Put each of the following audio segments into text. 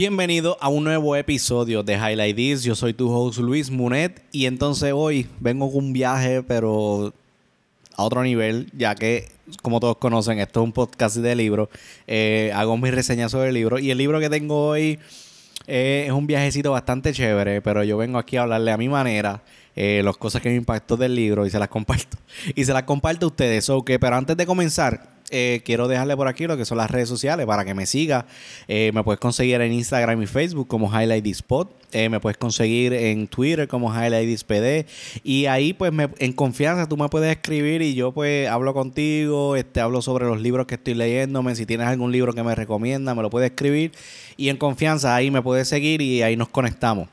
Bienvenido a un nuevo episodio de Highlight This. Yo soy tu host Luis Munet y entonces hoy vengo con un viaje pero a otro nivel, ya que como todos conocen, esto es un podcast de libros. Eh, hago mis reseñas sobre el libro y el libro que tengo hoy eh, es un viajecito bastante chévere, pero yo vengo aquí a hablarle a mi manera. Eh, las cosas que me impactó del libro y se las comparto. Y se las comparto a ustedes. Pero antes de comenzar, eh, quiero dejarle por aquí lo que son las redes sociales para que me siga. Eh, me puedes conseguir en Instagram y Facebook como Highlight Spot. Eh, me puedes conseguir en Twitter como Highlight PD. Y ahí, pues, en confianza tú me puedes escribir y yo, pues, hablo contigo. Este, hablo sobre los libros que estoy leyéndome. Si tienes algún libro que me recomienda, me lo puedes escribir. Y en confianza ahí me puedes seguir y ahí nos conectamos.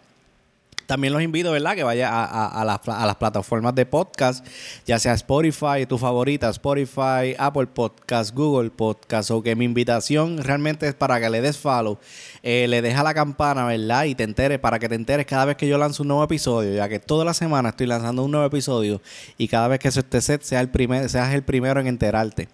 También los invito, ¿verdad? Que vaya a, las plataformas de podcast, ya sea Spotify, tu favorita, Spotify, Apple Podcast, Google Podcast, o que mi invitación realmente es para que le des follow, eh, le deja la campana, ¿verdad? Y te enteres, para que te enteres cada vez que yo lanzo un nuevo episodio, ya que toda la semana estoy lanzando un nuevo episodio y cada vez que se te set sea el primer, seas el primero en enterarte.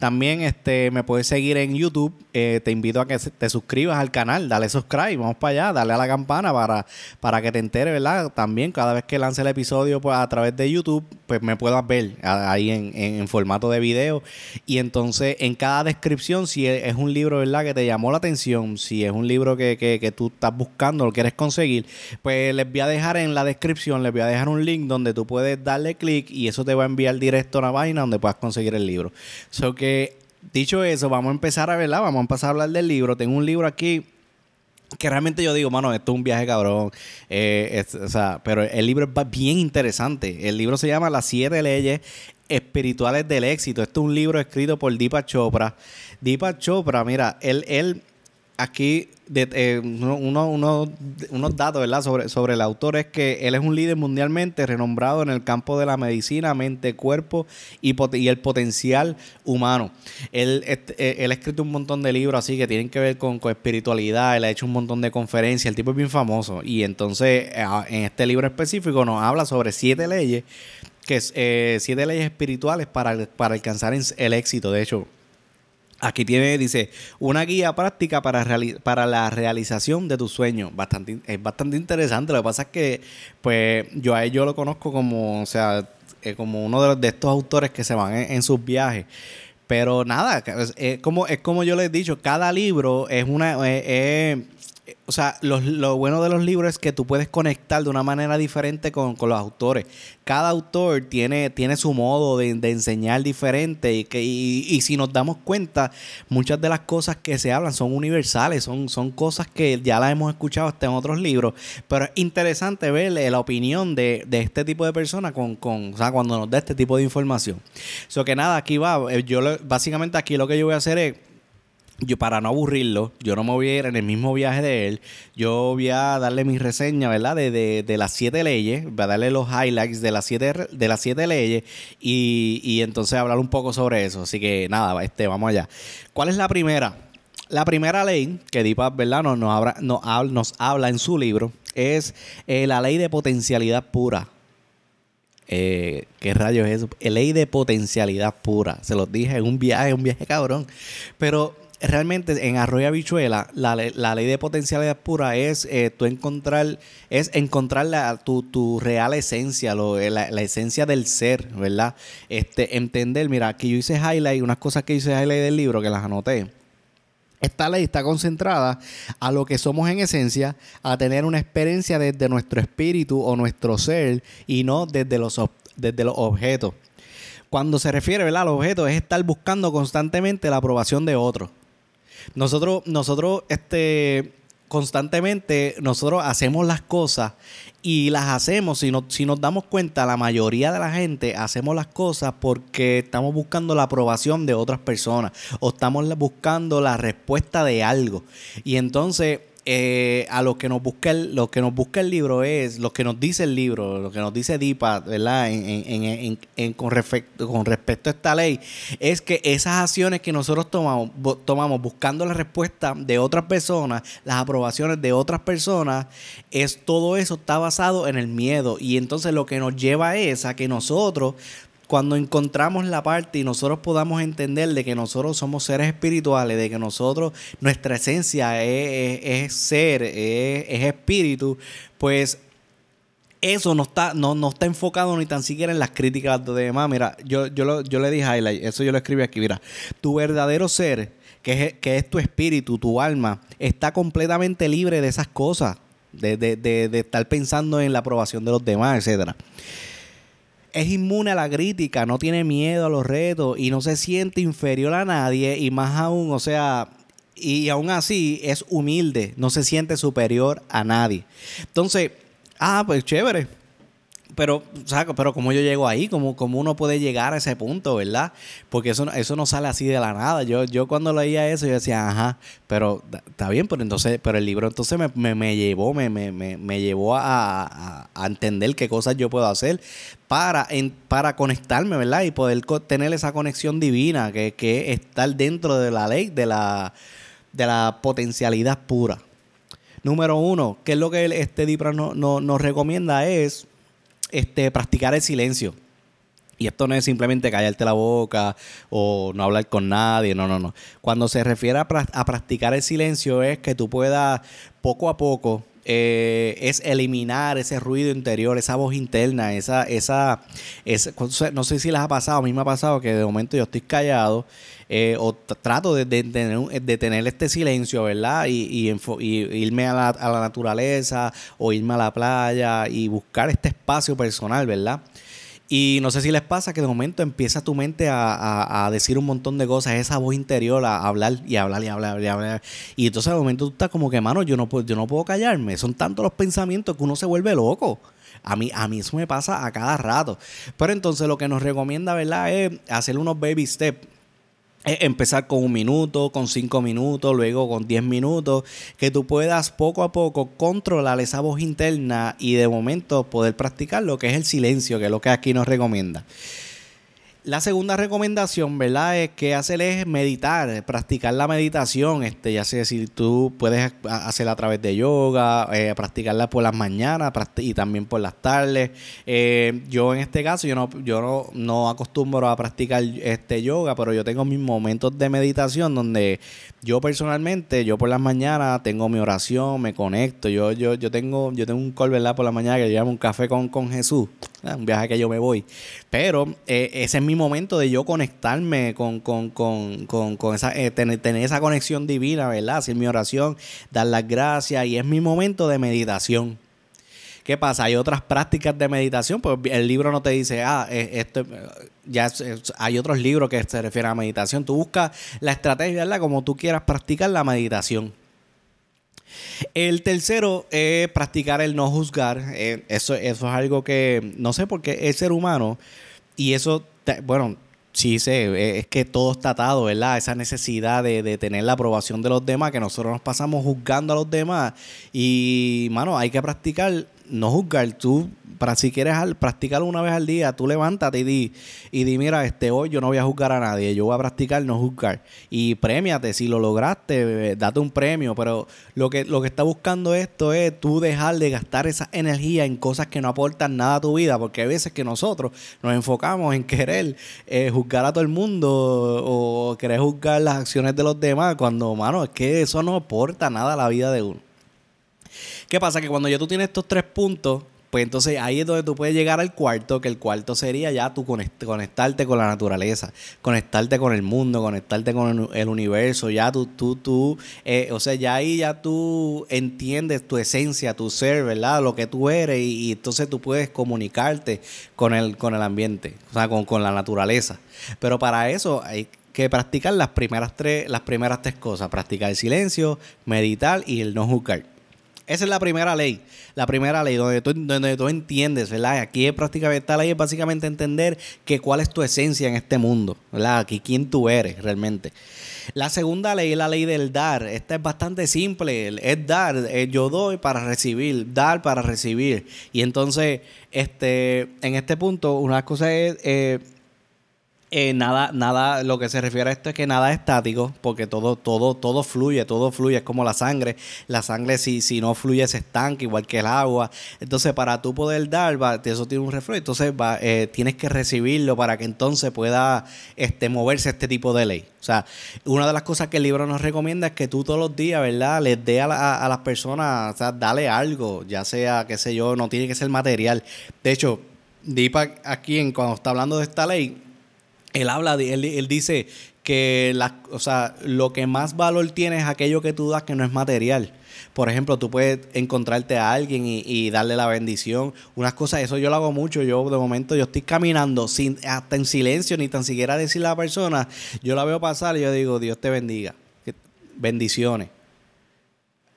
También este, me puedes seguir en YouTube, eh, te invito a que te suscribas al canal, dale subscribe, vamos para allá, dale a la campana para, para que te enteres ¿verdad? También cada vez que lance el episodio pues, a través de YouTube, pues me puedas ver ahí en, formato de video. Y entonces en cada descripción, si es un libro, ¿verdad? Que te llamó la atención, si es un libro que, que, tú estás buscando, lo quieres conseguir, pues les voy a dejar en la descripción, les voy a dejar un link donde tú puedes darle clic y eso te va a enviar directo a una página donde puedas conseguir el libro. So que, dicho eso, vamos a empezar a verla, vamos a empezar a hablar del libro. Tengo un libro aquí que realmente yo digo, mano, esto es un viaje cabrón. Eh, o sea, pero el libro es bien interesante. El libro se llama Las siete leyes espirituales del éxito. Esto es un libro escrito por Deepak Chopra. Deepak Chopra, mira, él, él aquí eh, uno, unos datos ¿verdad? Sobre, sobre el autor es que él es un líder mundialmente renombrado en el campo de la medicina, mente, cuerpo y, el potencial humano. Él, eh, él, ha escrito un montón de libros así que tienen que ver con, espiritualidad, él ha hecho un montón de conferencias, el tipo es bien famoso y entonces eh, en este libro específico nos habla sobre siete leyes, que es siete leyes espirituales para, para alcanzar el éxito. De hecho, Aquí tiene, dice, una guía práctica para, para la realización de tu sueño. Bastante, es bastante interesante. Lo que pasa es que, pues, yo a él yo lo conozco como, o sea, eh, como uno de estos autores que se van en, sus viajes. Pero nada, es, como, es como yo les he dicho, cada libro es una, o sea, lo, bueno de los libros es que tú puedes conectar de una manera diferente con, los autores. Cada autor tiene, tiene su modo de, enseñar diferente y, que, y, si nos damos cuenta, muchas de las cosas que se hablan son universales, son, son cosas que ya las hemos escuchado hasta en otros libros, pero es interesante ver la opinión de, este tipo de personas con, con, o sea, cuando nos da este tipo de información. So que nada, aquí va, eh, yo básicamente aquí lo que yo voy a hacer es yo para no aburrirlo, yo no me voy a ir en el mismo viaje de él. Yo voy a darle mi reseña, ¿verdad? De, de, de las siete leyes. Voy a darle los highlights de las siete, de las siete leyes y, y entonces hablar un poco sobre eso. Así que nada, este, vamos allá. ¿Cuál es la primera? La primera ley que Deepak, ¿verdad? Nos, nos, habla, nos, habla en su libro es eh, la ley de potencialidad pura. Eh, ¿Qué rayos es eso? Ley de potencialidad pura. Se los dije, en un viaje, un viaje cabrón. Pero realmente en Arroyo Habichuela, la, la ley de potencialidad pura es eh, tú encontrar, es encontrar la, tu, tu real esencia, lo, eh, la, esencia del ser, ¿verdad? Este, entender, mira, aquí yo hice highlight, unas cosas que hice highlight del libro que las anoté. Esta ley está concentrada a lo que somos en esencia, a tener una experiencia desde nuestro espíritu o nuestro ser y no desde los, desde los objetos. Cuando se refiere ¿verdad? al objeto es estar buscando constantemente la aprobación de otros. Nosotros, nosotros, este, constantemente, nosotros hacemos las cosas y las hacemos, si, no, si nos damos cuenta, la mayoría de la gente hacemos las cosas porque estamos buscando la aprobación de otras personas o estamos buscando la respuesta de algo. Y entonces eh, a lo que nos busca el, lo que nos busca el libro es lo que nos dice el libro, lo que nos dice Dipa, ¿verdad? Con, respecto, con respecto a esta ley, es que esas acciones que nosotros tomamos, tomamos buscando la respuesta de otras personas, las aprobaciones de otras personas, es todo eso está basado en el miedo. Y entonces lo que nos lleva es a que nosotros cuando encontramos la parte y nosotros podamos entender de que nosotros somos seres espirituales, de que nosotros, nuestra esencia es, ser, es, espíritu, pues eso no está, no, no está enfocado ni tan siquiera en las críticas de demás. Mira, yo, yo, yo le dije highlight, eso yo lo escribí aquí, mira, tu verdadero ser, que es, que es tu espíritu, tu alma, está completamente libre de esas cosas, de, de, de, de estar pensando en la aprobación de los demás, etcétera es inmune a la crítica, no tiene miedo a los retos y no se siente inferior a nadie y más aún, o sea, y aún así es humilde, no se siente superior a nadie. Entonces, ah, pues chévere. Pero, o pero como yo llego ahí, como, como uno puede llegar a ese punto, ¿verdad? Porque eso, eso no sale así de la nada. Yo, yo cuando leía eso, yo decía, ajá, pero está bien, pero entonces, pero el libro entonces me, me, llevó, me, me, me llevó a, a, entender qué cosas yo puedo hacer para, en, para conectarme, ¿verdad? Y poder tener esa conexión divina, que, que es estar dentro de la ley, de la, de la potencialidad pura. Número uno, ¿qué es lo que este Dipra no, nos recomienda? Es este, practicar el silencio. Y esto no es simplemente callarte la boca o no hablar con nadie, no, no, no. Cuando se refiere a, a practicar el silencio es que tú puedas poco a poco eh, es eliminar ese ruido interior, esa voz interna, esa, esa, no sé si les ha pasado, a mí me ha pasado que de momento yo estoy callado eh, o trato de, de, tener este silencio, ¿verdad? Y, y, irme a la, a la naturaleza o irme a la playa y buscar este espacio personal, ¿verdad? Y no sé si les pasa que de momento empieza tu mente a, decir un montón de cosas, esa voz interior a, hablar y hablar y hablar y hablar. Y entonces de momento tú estás como que, mano, yo no, puedo, yo no puedo callarme. Son tantos los pensamientos que uno se vuelve loco. A mí, a mí eso me pasa a cada rato. Pero entonces lo que nos recomienda, ¿verdad? Es hacer unos baby steps empezar con un minuto, con cinco minutos, luego con diez minutos, que tú puedas poco a poco controlar esa voz interna y de momento poder practicar lo que es el silencio, que es lo que aquí nos recomienda. La segunda recomendación, ¿verdad? Es que hacer es meditar, practicar la meditación, este, ya sé si tú puedes hacerla a través de yoga, eh, practicarla por las mañanas y también por las tardes. Eh, yo en este caso, yo no, yo no, no, acostumbro a practicar este yoga, pero yo tengo mis momentos de meditación donde yo personalmente, yo por las mañanas tengo mi oración, me conecto, yo, yo, yo tengo, yo tengo un call, ¿verdad? Por la mañana que yo llamo un café con, con Jesús, un viaje que yo me voy. Pero eh, ese es mi momento de yo conectarme con, con, con, con, esa, eh, tener, esa conexión divina, ¿verdad? Hacer mi oración, dar las gracias y es mi momento de meditación. ¿Qué pasa? Hay otras prácticas de meditación, pues el libro no te dice, ah, eh, esto, ya hay otros libros que se refieren a meditación. Tú buscas la estrategia, ¿verdad? Como tú quieras practicar la meditación. El tercero es practicar el no juzgar. eso, eso es algo que no sé por qué el ser humano y eso, bueno, sí sé, e, es que todo está atado, ¿verdad? Esa necesidad de, de, tener la aprobación de los demás, que nosotros nos pasamos juzgando a los demás. Y, mano, hay que practicar no juzgar. Tú, para si quieres practicar una vez al día, tú levántate y di, y di, mira, este hoy yo no voy a juzgar a nadie, yo voy a practicar no juzgar. Y premiate, si lo lograste, eh, date un premio. Pero lo que, lo que está buscando esto es tú dejar de gastar esa energía en cosas que no aportan nada a tu vida, porque hay veces que nosotros nos enfocamos en querer eh, juzgar a todo el mundo o querer juzgar las acciones de los demás, cuando, mano, es que eso no aporta nada a la vida de uno. ¿Qué pasa? Que cuando ya tú tienes estos tres puntos, pues entonces ahí es donde tú puedes llegar al cuarto, que el cuarto sería ya tú conectarte con la naturaleza, conectarte con el mundo, conectarte con el universo, ya tú, tú, tú, eh, o sea, ya ahí ya tú entiendes tu esencia, tu ser, ¿verdad? Lo que tú eres y, entonces tú puedes comunicarte con el, con el ambiente, o sea, con, con la naturaleza. Pero para eso hay que practicar las primeras tres, las primeras tres cosas, practicar el silencio, meditar y el no juzgar. Esa es la primera ley. La primera ley donde tú, donde tú entiendes, ¿verdad? Aquí es prácticamente, esta ley es básicamente entender que cuál es tu esencia en este mundo, ¿verdad? Aquí quién tú eres realmente. La segunda ley es la ley del dar. Esta es bastante simple. Es dar. yo doy para recibir. Dar para recibir. Y entonces, este, en este punto, una cosa es... Eh, eh, nada, nada, lo que se refiere a esto es que nada es estático, porque todo, todo, todo fluye, todo fluye, es como la sangre. La sangre, si, si no fluye, se estanca, igual que el agua. Entonces, para tú poder dar, va, eso tiene un reflejo. Entonces, va, eh, tienes que recibirlo para que entonces pueda este, moverse este tipo de ley. O sea, una de las cosas que el libro nos recomienda es que tú todos los días, ¿verdad? Les dé a, a las personas, o sea, dale algo, ya sea, qué sé yo, no tiene que ser material. De hecho, Deepak aquí, en, cuando está hablando de esta ley, él habla, él, dice que la, o sea, lo que más valor tiene es aquello que tú das que no es material. Por ejemplo, tú puedes encontrarte a alguien y, darle la bendición. Unas cosas, eso yo lo hago mucho. Yo de momento yo estoy caminando sin hasta en silencio, ni tan siquiera decirle a la persona. Yo la veo pasar y yo digo, Dios te bendiga. Bendiciones.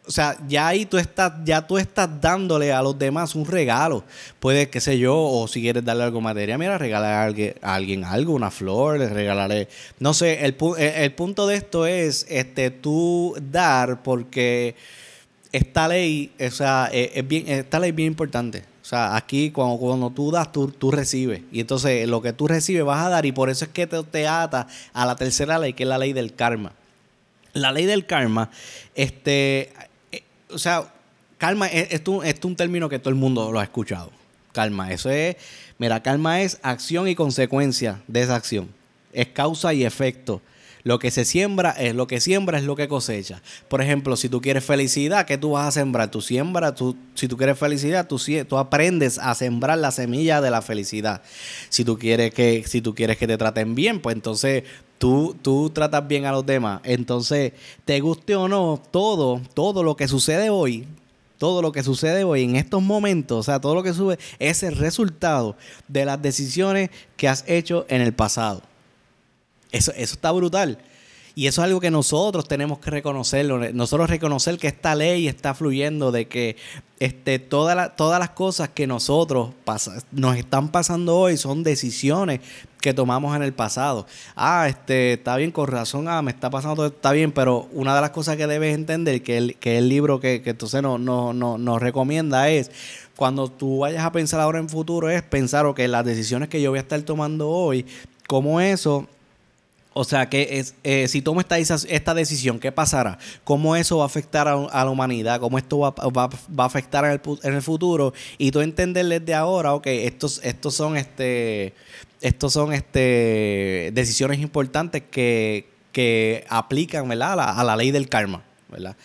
O sea, ya ahí tú estás, ya tú estás dándole a los demás un regalo. Puede, qué sé yo, o si quieres darle algo material, mira, regalar a alguien, algo, una flor, regalarle. No sé, el, el, punto de esto es este tú dar porque esta ley, o sea, es, bien, esta ley es bien importante. O sea, aquí cuando, cuando tú das, tú, tú, recibes. Y entonces lo que tú recibes vas a dar. Y por eso es que te, te ata a la tercera ley, que es la ley del karma. La ley del karma, este, o sea, calma, esto, es un término que todo el mundo lo ha escuchado. Calma, eso es, mira, calma es acción y consecuencia de esa acción. Es causa y efecto. Lo que se siembra es lo que siembra es lo que cosecha. Por ejemplo, si tú quieres felicidad, ¿qué tú vas a sembrar? Tú siembras, tú, si tú quieres felicidad, tú, tú aprendes a sembrar la semilla de la felicidad. Si tú quieres que, si tú quieres que te traten bien, pues entonces tú, tú tratas bien a los demás. Entonces, te guste o no, todo, todo lo que sucede hoy, todo lo que sucede hoy en estos momentos, o sea, todo lo que sube es el resultado de las decisiones que has hecho en el pasado. Eso, eso está brutal. Y eso es algo que nosotros tenemos que reconocerlo. Nosotros reconocer que esta ley está fluyendo, de que este, todas las cosas que nosotros nos están pasando hoy son decisiones que tomamos en el pasado. Ah, este, está bien, con razón, ah, me está pasando todo, está bien, pero una de las cosas que debes entender, que el, que el libro que, que entonces nos no, no, nos recomienda es, cuando tú vayas a pensar ahora en futuro, es pensar, ok, las decisiones que yo voy a estar tomando hoy, cómo eso o sea, que es, eh, si tomo esta, esta decisión, ¿qué pasará? ¿Cómo eso va a afectar a, la humanidad? ¿Cómo esto va, a afectar en el, en el, futuro? Y tú entender desde ahora, ok, estos, estos son este estos son este decisiones importantes que, que aplican ¿verdad? A, la, ley del karma. ¿verdad?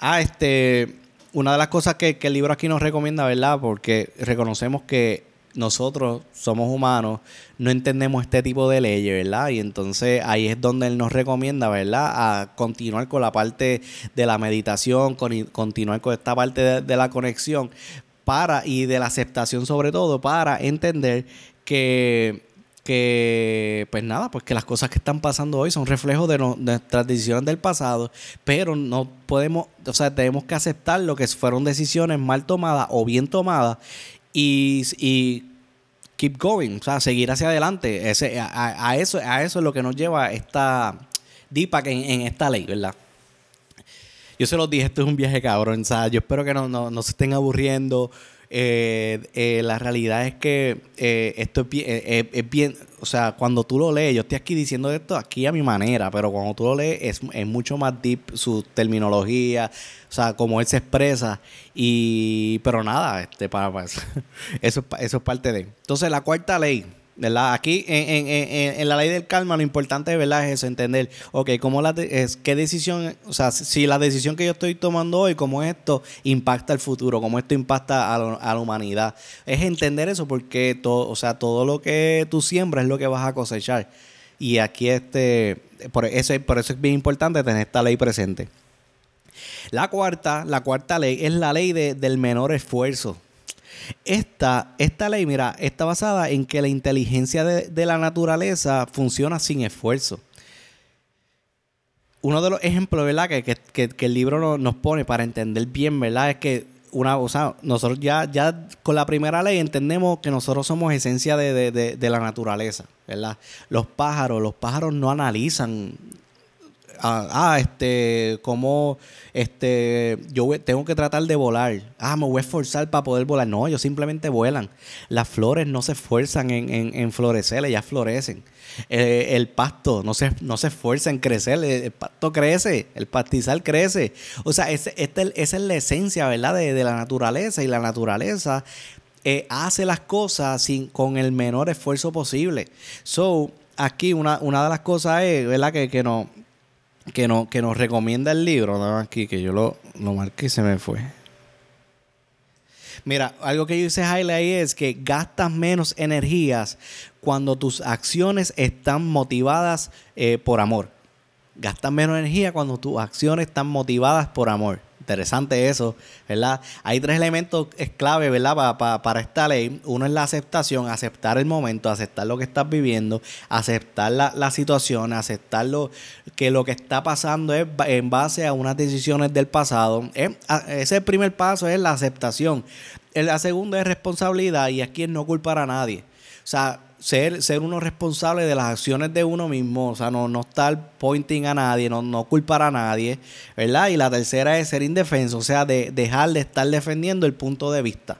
Ah, este, una de las cosas que el libro aquí nos recomienda, ¿verdad? Porque reconocemos que nosotros somos humanos, no entendemos este tipo de leyes, ¿verdad? Y entonces ahí es donde él nos recomienda, ¿verdad? A continuar con la parte de la meditación, con, continuar con esta parte de, la conexión para y de la aceptación sobre todo para entender que que pues nada, pues que las cosas que están pasando hoy son reflejos de, nuestras decisiones del pasado, pero no podemos, o sea, tenemos que aceptar lo que fueron decisiones mal tomadas o bien tomadas y, keep going, o sea, seguir hacia adelante. Ese, a, eso, a eso es lo que nos lleva esta Deepak en, en esta ley, ¿verdad? Yo se los dije, esto es un viaje cabrón. O sea, yo espero que no, no, se estén aburriendo. Eh, eh, la realidad es que eh, esto es bien, o sea, cuando tú lo lees, yo estoy aquí diciendo esto aquí a mi manera, pero cuando tú lo lees es, es mucho más deep su terminología, o sea, como él se expresa. Y, pero nada, este, para, eso, eso, eso es parte de. Entonces, la cuarta ley, ¿verdad? Aquí en, en, en, la ley del karma lo importante ¿verdad? es eso, entender, ok, cómo la es, qué decisión, o sea, si la decisión que yo estoy tomando hoy, cómo esto impacta el futuro, cómo esto impacta a, a la humanidad. Es entender eso porque todo, o sea, todo lo que tú siembras es lo que vas a cosechar. Y aquí este, por eso, por eso es bien importante tener esta ley presente. La cuarta, la cuarta ley es la ley de, del menor esfuerzo. Esta, esta ley, mira, está basada en que la inteligencia de, la naturaleza funciona sin esfuerzo. Uno de los ejemplos, ¿verdad? Que, que, el libro nos pone para entender bien, ¿verdad? Es que una, o sea, nosotros ya, ya con la primera ley entendemos que nosotros somos esencia de, de, la naturaleza, ¿verdad? Los pájaros, los pájaros no analizan ah, ah, este, como, este, yo tengo que tratar de volar. Ah, me voy a esforzar para poder volar. No, ellos simplemente vuelan. Las flores no se esfuerzan en, en, en florecer, ellas florecen. Eh, el pasto no se, no se esfuerza en crecer, el, pasto crece, el pastizal crece. O sea, esa es la esencia, ¿verdad? De, de la naturaleza y la naturaleza eh, hace las cosas sin, con el menor esfuerzo posible. So, aquí una, una de las cosas es, ¿verdad? Que, que, no, que, no, que nos recomienda el libro, aquí que yo lo, lo marqué y se me fue. Mira, algo que yo hice highlight es que gastas menos energías cuando tus acciones están motivadas eh, por amor. Gastas menos energía cuando tus acciones están motivadas por amor interesante eso, ¿verdad? Hay tres elementos clave, ¿verdad? para esta ley. Uno es la aceptación, aceptar el momento, aceptar lo que estás viviendo, aceptar la, situación, aceptar lo, que lo que está pasando es en base a unas decisiones del pasado. ese primer paso es la aceptación. La segunda es responsabilidad y aquí es no culpar a nadie. O sea, ser, ser uno responsable de las acciones de uno mismo, o sea, no, no estar pointing a nadie, no, no culpar a nadie, ¿verdad? Y la tercera es ser indefenso, o sea, de dejar de estar defendiendo el punto de vista.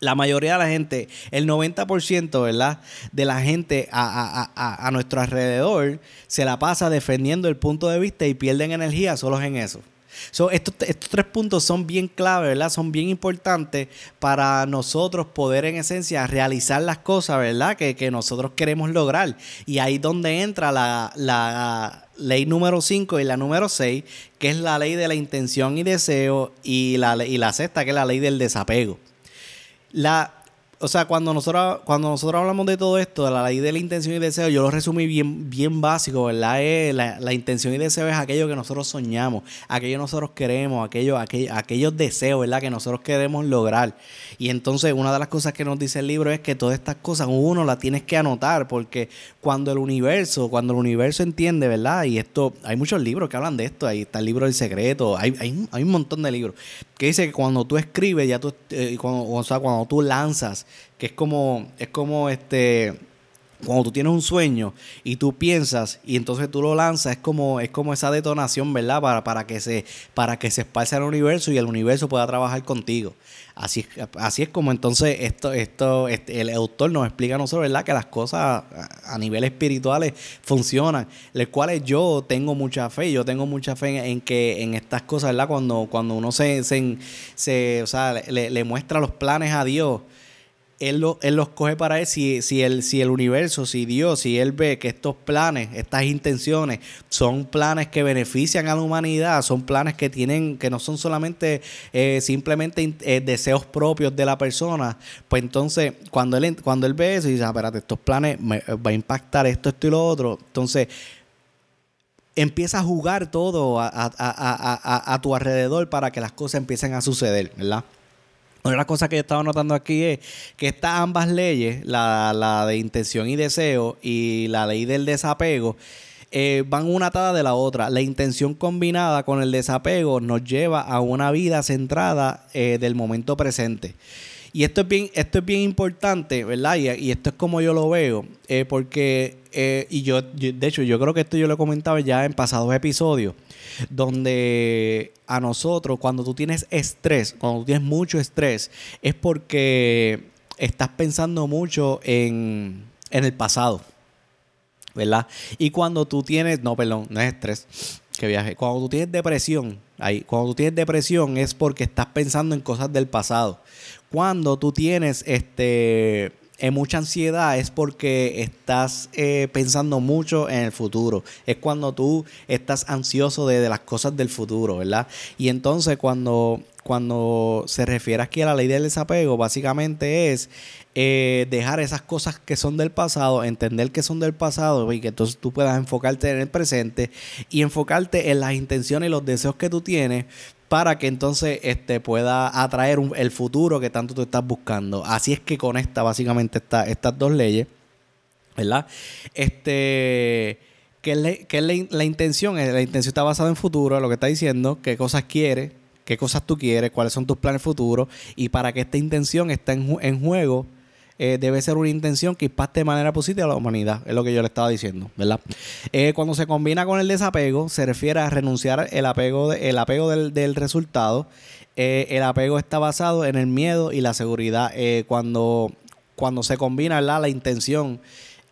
La mayoría de la gente, el 90%, ¿verdad? De la gente a, a, a nuestro alrededor se la pasa defendiendo el punto de vista y pierden energía solo en eso estos, tres puntos son bien clave, ¿verdad? Son bien importantes para nosotros poder en esencia realizar las cosas, ¿verdad? Que, nosotros queremos lograr. Y ahí es donde entra la, ley número 5 y la número 6, que es la ley de la intención y deseo, y la, y la sexta, que es la ley del desapego. La, o sea, cuando nosotros, cuando nosotros hablamos de todo esto, de la ley de la intención y deseo, yo lo resumí bien, bien básico, ¿verdad? La, intención y deseo es aquello que nosotros soñamos, aquello que nosotros queremos, aquello, aquello, aquellos deseos, ¿verdad? Que nosotros queremos lograr. Y entonces, una de las cosas que nos dice el libro es que todas estas cosas uno las tienes que anotar, porque cuando el universo, cuando el universo entiende, ¿verdad? Y esto, hay muchos libros que hablan de esto, ahí está el libro del secreto, hay, hay, hay un montón de libros, que dice que cuando tú escribes, ya tú, eh, o sea, cuando tú lanzas, que es como, es como este, cuando tú tienes un sueño y tú piensas y entonces tú lo lanzas, es como, es como esa detonación, ¿verdad? Para, para que se, para que se al universo y el universo pueda trabajar contigo. Así, así es como entonces esto, esto, este, el autor nos explica a nosotros, ¿verdad? Que las cosas a, nivel espirituales funcionan, las cuales yo tengo mucha fe, yo tengo mucha fe en, que en estas cosas, ¿verdad? Cuando, cuando uno se, se, se o sea, le, le muestra los planes a Dios, él, lo, él los coge para él si, el, universo, si Dios, si Él ve que estos planes, estas intenciones son planes que benefician a la humanidad, son planes que tienen, que no son solamente eh, simplemente eh, deseos propios de la persona, pues entonces cuando él, cuando él ve eso y dice, ah, espérate, estos planes me, va a impactar esto, esto y lo otro, entonces empieza a jugar todo a, a tu alrededor para que las cosas empiecen a suceder, ¿verdad? Otra cosa que he estado notando aquí es que estas ambas leyes, la, de intención y deseo y la ley del desapego, eh, van una atada de la otra. La intención combinada con el desapego nos lleva a una vida centrada eh, del momento presente. Y esto es bien, esto es bien importante, ¿verdad? Y, esto es como yo lo veo, eh, porque, y yo, de hecho, yo creo que esto yo lo he comentado ya en pasados episodios donde a nosotros, cuando tú tienes estrés, cuando tú tienes mucho estrés, es porque estás pensando mucho en, el pasado, ¿verdad? Y cuando tú tienes, no, perdón, no es estrés, que viaje, cuando tú tienes depresión, ahí, cuando tú tienes depresión es porque estás pensando en cosas del pasado. Cuando tú tienes este mucha ansiedad es porque estás eh, pensando mucho en el futuro. Es cuando tú estás ansioso de, las cosas del futuro, ¿verdad? Y entonces cuando, cuando se refiere aquí a la ley del desapego, básicamente es eh, dejar esas cosas que son del pasado, entender que son del pasado y que entonces tú puedas enfocarte en el presente y enfocarte en las intenciones y los deseos que tú tienes para que entonces este, pueda atraer el futuro que tanto tú estás buscando. Así es que conecta básicamente esta, estas dos leyes, ¿verdad? Este, ¿qué es, la, intención? La intención está basada en futuro, lo que está diciendo, qué cosas quieres, qué cosas tú quieres, cuáles son tus planes futuros y para que esta intención esté en, juego, eh, debe ser una intención que impacte de manera positiva a la humanidad, es lo que yo le estaba diciendo, ¿verdad? Eh, cuando se combina con el desapego, se refiere a renunciar el apego, el apego del, resultado. Eh, el apego está basado en el miedo y la seguridad. cuando, cuando se combina la intención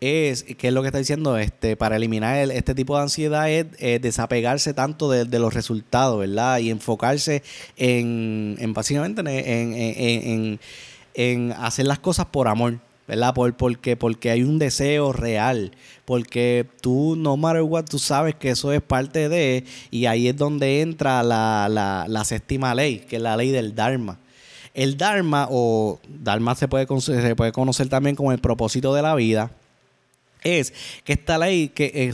es, que es lo que está diciendo, este, para eliminar este tipo de ansiedad es desapegarse tanto de, los resultados, ¿verdad? Y enfocarse en, en básicamente en, en, hacer las cosas por amor. ¿verdad? Por, porque, porque hay un deseo real, porque tú, no matter what, tú sabes que eso es parte de, y ahí es donde entra la, la, la séptima ley, que es la ley del Dharma. El Dharma, o Dharma se puede, se puede conocer también como el propósito de la vida, es que esta ley, que eh,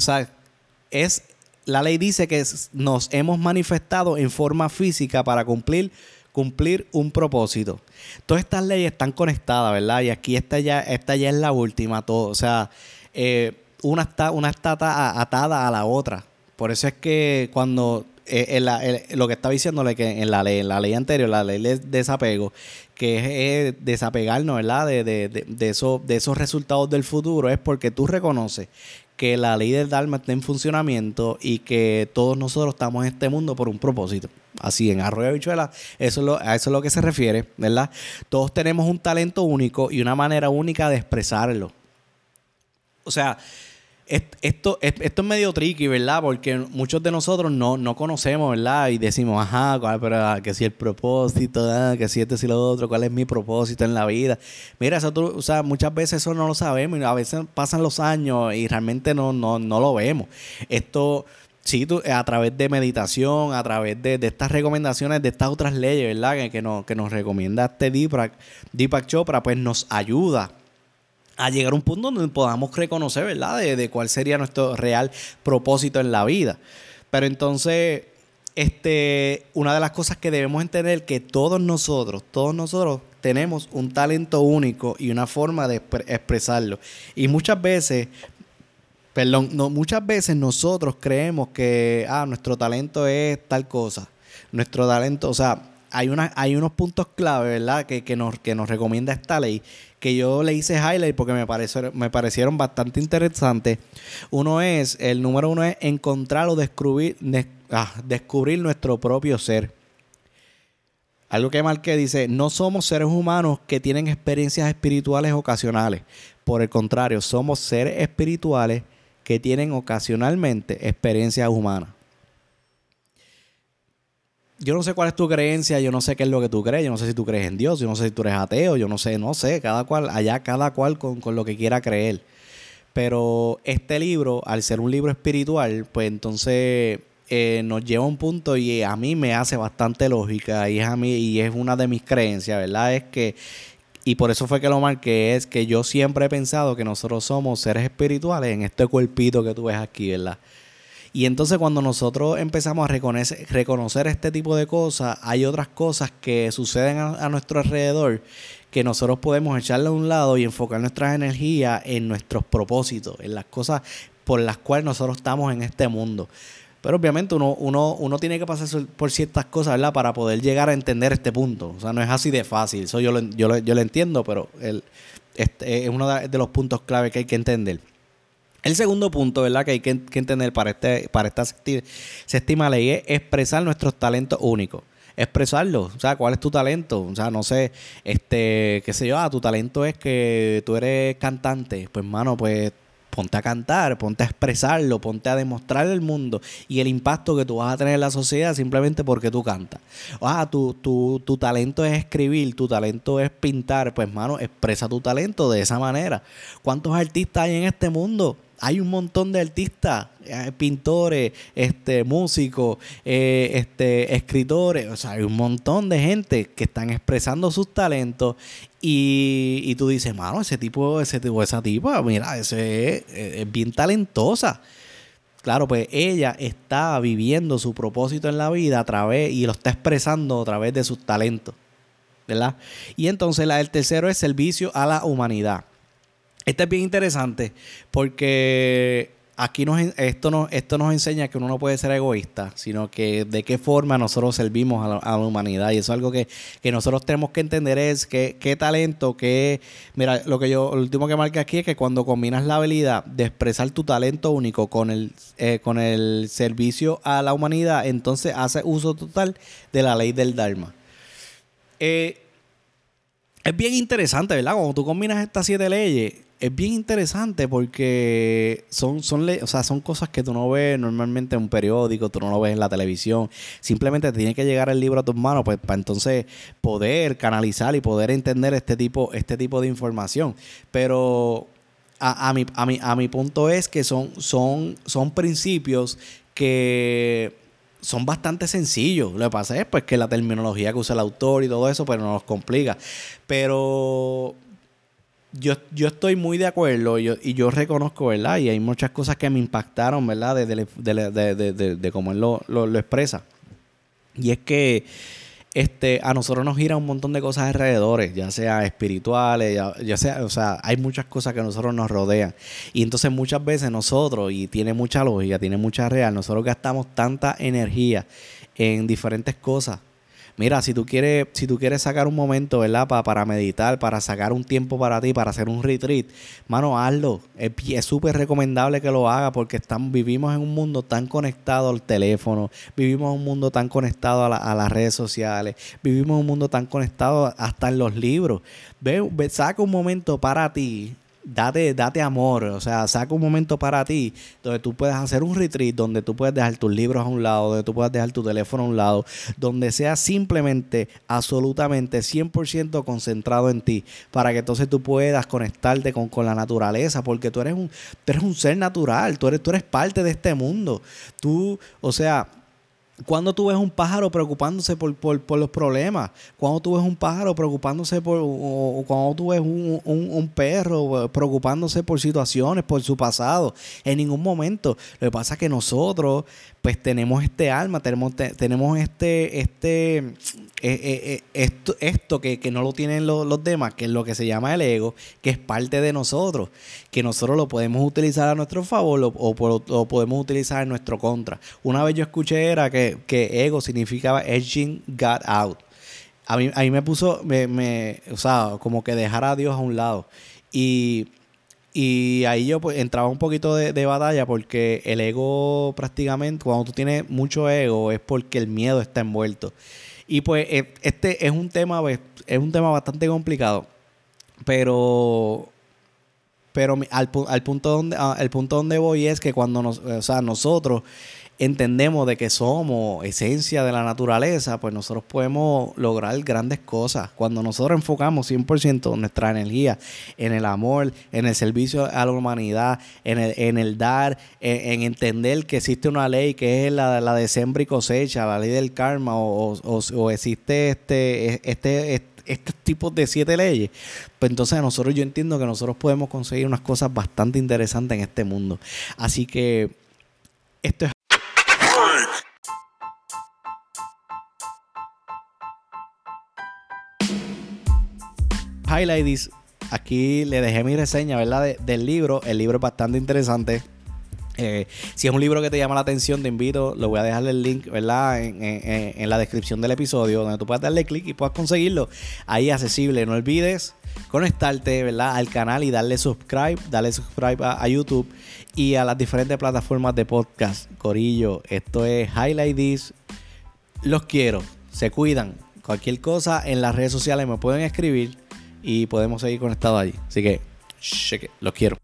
es la ley dice que nos hemos manifestado en forma física para cumplir, cumplir un propósito. Todas estas leyes están conectadas, ¿verdad? Y aquí esta ya, esta ya es la última, todo. O sea, eh, una, está, una está atada a la otra. Por eso es que cuando eh, lo que estaba diciéndole que en la ley, en la ley anterior, la ley de desapego, que es, desapegarnos, ¿verdad? De, de, de, de, eso, de esos resultados del futuro, es porque tú reconoces que la ley del Dharma está en funcionamiento y que todos nosotros estamos en este mundo por un propósito. Así, en Arroyo Bichuela, eso es lo, a eso es lo que se refiere, ¿verdad? Todos tenemos un talento único y una manera única de expresarlo. O sea, esto, es medio tricky, ¿verdad? Porque muchos de nosotros no, no conocemos, ¿verdad? Y decimos, ajá, ¿cuál, pero, ah, que si el propósito, ah, que si esto, si lo otro, cuál es mi propósito en la vida. Mira, eso o sea, muchas veces eso no lo sabemos y a veces pasan los años y realmente no, no, no lo vemos. Esto, sí, tú, a través de meditación, a través de, estas recomendaciones, de estas otras leyes, ¿verdad? Que, que, nos, que nos recomienda este Deepak, Deepak Chopra, pues nos ayuda a llegar a un punto donde podamos reconocer, ¿verdad?, de, cuál sería nuestro real propósito en la vida. Pero entonces, este, una de las cosas que debemos entender que todos nosotros, todos nosotros tenemos un talento único y una forma de expresarlo. Y muchas veces, perdón, no, muchas veces nosotros creemos que, ah, nuestro talento es tal cosa. Nuestro talento, o sea, hay, unos puntos clave, ¿verdad? Que, nos, recomienda esta ley, que yo le hice highlight porque me, parecieron, me parecieron bastante interesantes. Uno es, el número uno es encontrar o descubrir, ah, descubrir nuestro propio ser. Algo que marqué dice, no somos seres humanos que tienen experiencias espirituales ocasionales. Por el contrario, somos seres espirituales que tienen ocasionalmente experiencias humanas yo no sé cuál es tu creencia, yo no sé qué es lo que tú crees, yo no sé si tú crees en Dios, yo no sé si tú eres ateo, yo no sé, no sé, cada cual, allá cada cual con, lo que quiera creer. Pero este libro, al ser un libro espiritual, pues entonces eh, nos lleva a un punto y a mí me hace bastante lógica y es a mí y es una de mis creencias, ¿verdad? Es que y por eso fue que lo marqué es que yo siempre he pensado que nosotros somos seres espirituales en este cuerpito que tú ves aquí, ¿verdad? Y entonces cuando nosotros empezamos a reconocer, este tipo de cosas, hay otras cosas que suceden a, nuestro alrededor que nosotros podemos echarle a un lado y enfocar nuestras energías en nuestros propósitos, en las cosas por las cuales nosotros estamos en este mundo. Pero obviamente uno, uno, uno tiene que pasar por ciertas cosas, ¿verdad? Para poder llegar a entender este punto. O sea, no es así de fácil. Eso yo lo, yo lo, yo lo entiendo, pero el, este es uno de los puntos clave que hay que entender. El segundo punto, ¿verdad? Que hay que, entender para, este, para esta séptima ley es expresar nuestros talentos únicos. Expresarlo, o sea, ¿cuál es tu talento? O sea, no sé, este, qué sé yo, ah, tu talento es que tú eres cantante. Pues, mano, pues ponte a cantar, ponte a expresarlo, ponte a demostrar al mundo y el impacto que tú vas a tener en la sociedad simplemente porque tú cantas. Ah, tu, tu, tu talento es escribir, tu talento es pintar, pues mano, expresa tu talento de esa manera. ¿Cuántos artistas hay en este mundo? Hay un montón de artistas, eh, pintores, este, músicos, eh, este, escritores, o sea, hay un montón de gente que están expresando sus talentos y, tú dices, mano, ese tipo, ese tipo, esa tipa, mira, ese es, es bien talentosa. Claro, pues ella está viviendo su propósito en la vida a través y lo está expresando a través de sus talentos. ¿verdad? Y entonces el tercero es servicio a la humanidad. Este es bien interesante porque aquí nos, esto, nos, esto nos enseña que uno no puede ser egoísta, sino que de qué forma nosotros servimos a la, humanidad. Y eso es algo que, nosotros tenemos que entender es que qué talento, qué... Mira, lo que yo, lo último que marca aquí es que cuando combinas la habilidad de expresar tu talento único con el, eh, con el servicio a la humanidad, entonces hace uso total de la ley del Dharma. Eh, es bien interesante, ¿verdad? Cuando tú combinas estas siete leyes, es bien interesante porque son, son, o sea, son cosas que tú no ves normalmente en un periódico, tú no lo ves en la televisión. Simplemente te tiene que llegar el libro a tus manos pues, para entonces poder canalizar y poder entender este tipo, este tipo de información. Pero a, mi, a, mi, a mi punto es que son, son, son principios que son bastante sencillos. Lo que pasa es pues que la terminología que usa el autor y todo eso, pues nos complica. Pero yo, yo estoy muy de acuerdo y yo reconozco, ¿verdad? Y hay muchas cosas que me impactaron, ¿verdad? De, cómo él lo, lo, expresa. Y es que este, a nosotros nos gira un montón de cosas alrededor, ya sea espirituales, ya, ya, sea, o sea, hay muchas cosas que a nosotros nos rodean. Y entonces muchas veces nosotros, y tiene mucha lógica, tiene mucha real, nosotros gastamos tanta energía en diferentes cosas Mira, si tú quieres, si tú quieres sacar un momento, ¿verdad? para meditar, para sacar un tiempo para ti, para hacer un retreat, mano, hazlo. Es súper recomendable que lo haga porque estamos, vivimos en un mundo tan conectado al teléfono, vivimos en un mundo tan conectado a, las redes sociales, vivimos en un mundo tan conectado hasta en los libros. ve, saca un momento para ti, date, date amor, o sea, saca un momento para ti donde tú puedas hacer un retreat, donde tú puedes dejar tus libros a un lado, donde tú puedas dejar tu teléfono a un lado, donde sea simplemente, absolutamente 100% concentrado en ti, para que entonces tú puedas conectarte con, con la naturaleza, porque tú eres, un, tú eres un ser natural, tú eres, tú eres parte de este mundo. Tú, o sea, cuando tú ves un pájaro preocupándose por, los problemas, cuando tú ves un pájaro preocupándose por, o, cuando tú ves un, un, perro preocupándose por situaciones, por su pasado, en ningún momento. Lo que pasa es que nosotros, pues tenemos este alma, tenemos, tenemos este, este, eh, eh, eh, esto, que, no lo tienen los, demás, que es lo que se llama el ego, que es parte de nosotros, que nosotros lo podemos utilizar a nuestro favor o, lo podemos utilizar en nuestro contra. Una vez yo escuché era que, que ego significaba edging God out. A mí, a mí me puso, me, me, o sea, como que dejar a Dios a un lado. Y y ahí yo pues, entraba un poquito de, batalla porque el ego prácticamente, cuando tú tienes mucho ego, es porque el miedo está envuelto. Y pues e, este es un tema, pues, es un tema bastante complicado. Pero pero al, al punto donde el punto donde voy es que cuando nos, o sea, nosotros entendemos de que somos esencia de la naturaleza, pues nosotros podemos lograr grandes cosas. Cuando nosotros enfocamos 100% nuestra energía en el amor, en el servicio a la humanidad, en el, en el dar, en, entender que existe una ley que es la, la de sembra y cosecha, la ley del karma, o, o, existe este, este, este estos tipos de siete leyes, pues entonces nosotros yo entiendo que nosotros podemos conseguir unas cosas bastante interesantes en este mundo. Así que esto es highlights. Aquí le dejé mi reseña, ¿verdad? del libro. El libro es bastante interesante. Eh, si es un libro que te llama la atención, te invito, lo voy a dejar el link, ¿verdad? En, la descripción del episodio, donde tú puedas darle clic y puedas conseguirlo ahí accesible. No olvides conectarte, ¿verdad? Al canal y darle subscribe, darle subscribe a, a, YouTube y a las diferentes plataformas de podcast. Corillo, esto es Highlight This. Los quiero, se cuidan. Cualquier cosa en las redes sociales me pueden escribir y podemos seguir conectados allí. Así que, cheque, los quiero.